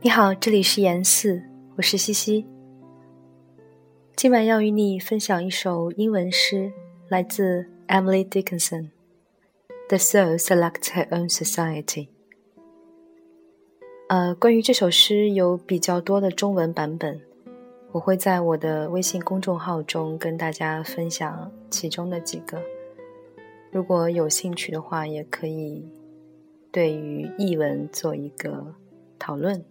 你好，这里是言四，我是西西。今晚要与你分享一首英文诗，来自 Emily Dickinson。The soul selects her own society。呃，关于这首诗有比较多的中文版本，我会在我的微信公众号中跟大家分享其中的几个。如果有兴趣的话，也可以对于译文做一个讨论。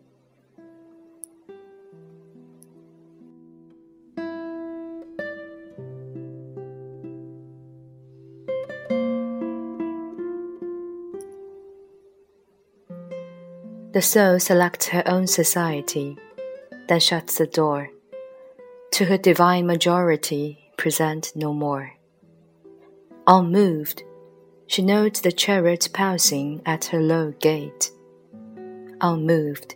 The soul selects her own society, then shuts the door. To her divine majority, present no more. Unmoved, she notes the chariot passing at her low gate. Unmoved,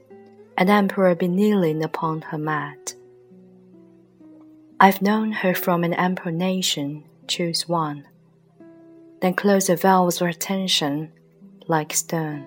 an emperor be kneeling upon her mat. I've known her from an emperor nation, choose one. Then close the valves of attention like stone.